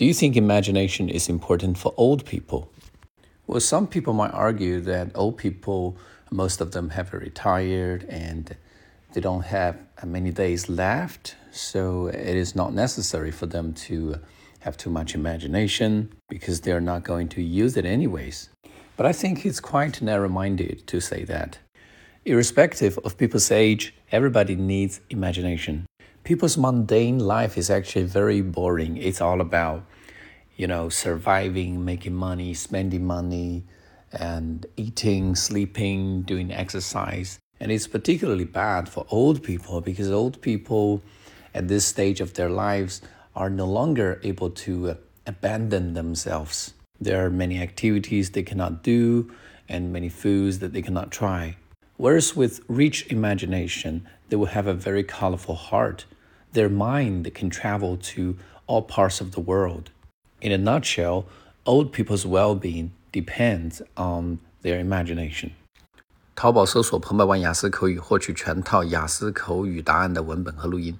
Do you think imagination is important for old people? Well, some people might argue that old people, most of them have retired and they don't have many days left, so it is not necessary for them to have too much imagination because they're not going to use it anyways. But I think it's quite narrow minded to say that. Irrespective of people's age, everybody needs imagination. People's mundane life is actually very boring. It's all about, you know, surviving, making money, spending money, and eating, sleeping, doing exercise. And it's particularly bad for old people because old people at this stage of their lives are no longer able to uh, abandon themselves. There are many activities they cannot do and many foods that they cannot try. Whereas with rich imagination, they will have a very colorful heart Their mind can travel to all parts of the world. In a nutshell, old people's well being depends on their imagination. 淘宝搜索“彭百万雅思口语”，获取全套雅思口语答案的文本和录音。